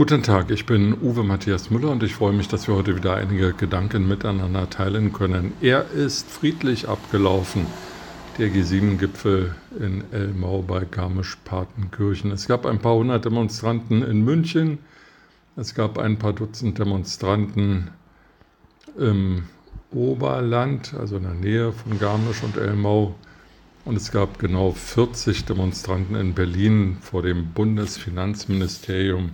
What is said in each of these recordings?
Guten Tag, ich bin Uwe Matthias Müller und ich freue mich, dass wir heute wieder einige Gedanken miteinander teilen können. Er ist friedlich abgelaufen, der G7-Gipfel in Elmau bei Garmisch-Partenkirchen. Es gab ein paar hundert Demonstranten in München, es gab ein paar Dutzend Demonstranten im Oberland, also in der Nähe von Garmisch und Elmau. Und es gab genau 40 Demonstranten in Berlin vor dem Bundesfinanzministerium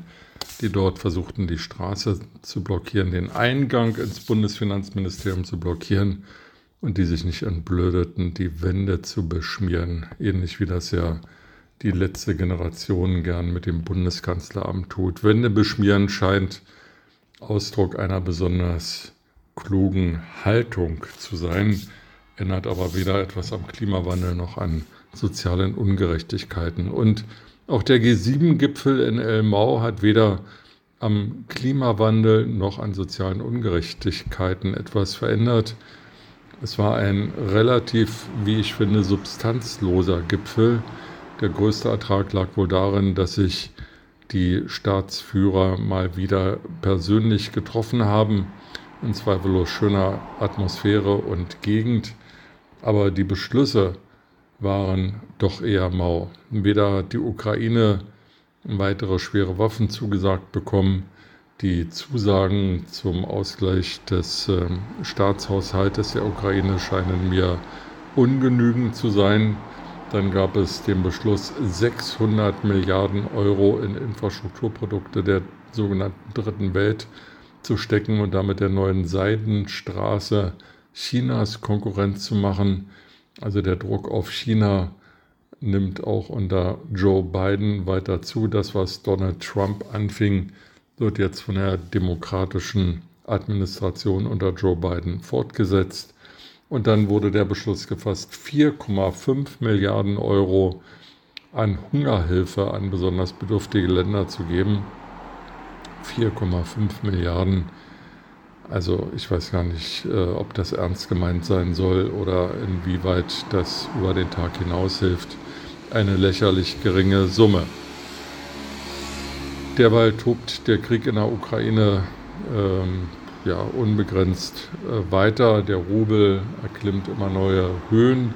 die dort versuchten, die Straße zu blockieren, den Eingang ins Bundesfinanzministerium zu blockieren und die sich nicht entblödeten, die Wände zu beschmieren, ähnlich wie das ja die letzte Generation gern mit dem Bundeskanzleramt tut. Wände beschmieren scheint Ausdruck einer besonders klugen Haltung zu sein, ändert aber weder etwas am Klimawandel noch an sozialen Ungerechtigkeiten. Und auch der G7-Gipfel in Elmau hat weder am Klimawandel noch an sozialen Ungerechtigkeiten etwas verändert. Es war ein relativ, wie ich finde, substanzloser Gipfel. Der größte Ertrag lag wohl darin, dass sich die Staatsführer mal wieder persönlich getroffen haben, in zweifellos schöner Atmosphäre und Gegend. Aber die Beschlüsse, waren doch eher mau. Weder die Ukraine weitere schwere Waffen zugesagt bekommen, die Zusagen zum Ausgleich des äh, Staatshaushaltes der Ukraine scheinen mir ungenügend zu sein. Dann gab es den Beschluss, 600 Milliarden Euro in Infrastrukturprodukte der sogenannten Dritten Welt zu stecken und damit der neuen Seidenstraße Chinas Konkurrenz zu machen. Also der Druck auf China nimmt auch unter Joe Biden weiter zu. Das, was Donald Trump anfing, wird jetzt von der demokratischen Administration unter Joe Biden fortgesetzt. Und dann wurde der Beschluss gefasst, 4,5 Milliarden Euro an Hungerhilfe an besonders bedürftige Länder zu geben. 4,5 Milliarden Euro also ich weiß gar nicht, äh, ob das ernst gemeint sein soll oder inwieweit das über den Tag hinaus hilft. Eine lächerlich geringe Summe. Derweil tobt der Krieg in der Ukraine ähm, ja, unbegrenzt äh, weiter. Der Rubel erklimmt immer neue Höhen.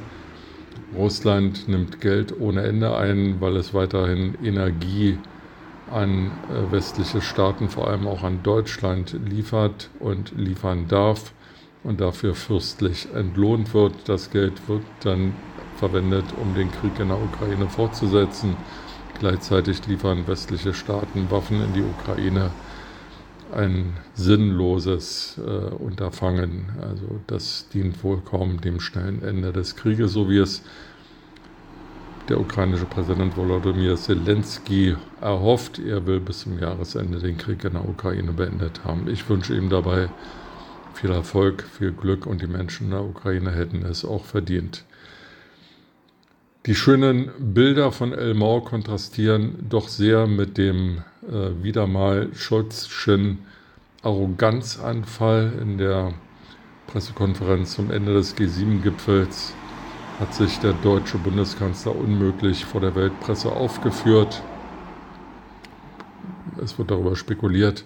Russland nimmt Geld ohne Ende ein, weil es weiterhin Energie an äh, westliche Staaten, vor allem auch an Deutschland, liefert und liefern darf und dafür fürstlich entlohnt wird. Das Geld wird dann verwendet, um den Krieg in der Ukraine fortzusetzen. Gleichzeitig liefern westliche Staaten Waffen in die Ukraine. Ein sinnloses äh, Unterfangen. Also das dient wohl kaum dem schnellen Ende des Krieges, so wie es der ukrainische Präsident Volodymyr Zelensky erhofft. Er will bis zum Jahresende den Krieg in der Ukraine beendet haben. Ich wünsche ihm dabei viel Erfolg, viel Glück und die Menschen in der Ukraine hätten es auch verdient. Die schönen Bilder von Elmau kontrastieren doch sehr mit dem äh, wieder mal Scholzschen Arroganzanfall in der Pressekonferenz zum Ende des G7-Gipfels hat sich der deutsche Bundeskanzler unmöglich vor der Weltpresse aufgeführt. Es wird darüber spekuliert,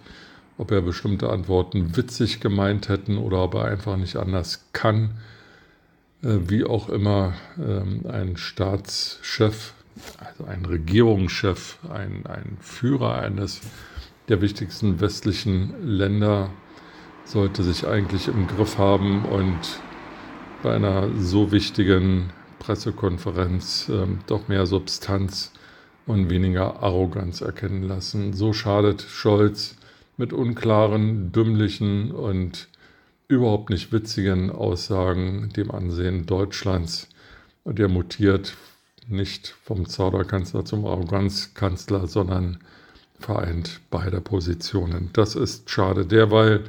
ob er bestimmte Antworten witzig gemeint hätten oder ob er einfach nicht anders kann. Äh, wie auch immer, ähm, ein Staatschef, also ein Regierungschef, ein, ein Führer eines der wichtigsten westlichen Länder sollte sich eigentlich im Griff haben und bei einer so wichtigen Pressekonferenz ähm, doch mehr Substanz und weniger Arroganz erkennen lassen. So schadet Scholz mit unklaren, dümmlichen und überhaupt nicht witzigen Aussagen dem Ansehen Deutschlands. Und er mutiert nicht vom Zauderkanzler zum Arroganzkanzler, sondern vereint beide Positionen. Das ist schade. Derweil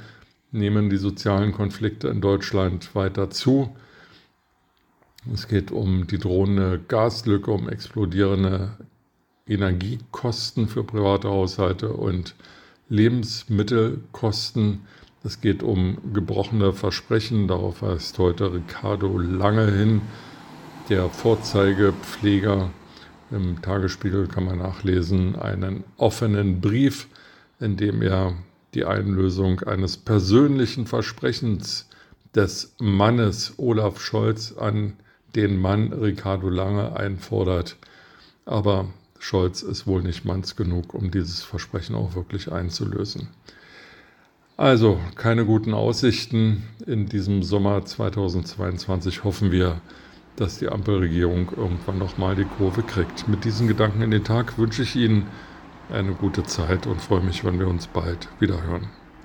nehmen die sozialen Konflikte in Deutschland weiter zu. Es geht um die drohende Gaslücke, um explodierende Energiekosten für private Haushalte und Lebensmittelkosten. Es geht um gebrochene Versprechen. Darauf weist heute Ricardo Lange hin, der Vorzeigepfleger. Im Tagesspiegel kann man nachlesen, einen offenen Brief indem er die Einlösung eines persönlichen Versprechens des Mannes Olaf Scholz an den Mann Ricardo Lange einfordert. Aber Scholz ist wohl nicht manns genug, um dieses Versprechen auch wirklich einzulösen. Also keine guten Aussichten. In diesem Sommer 2022 hoffen wir, dass die Ampelregierung irgendwann nochmal die Kurve kriegt. Mit diesen Gedanken in den Tag wünsche ich Ihnen eine gute Zeit und freue mich, wenn wir uns bald wieder hören.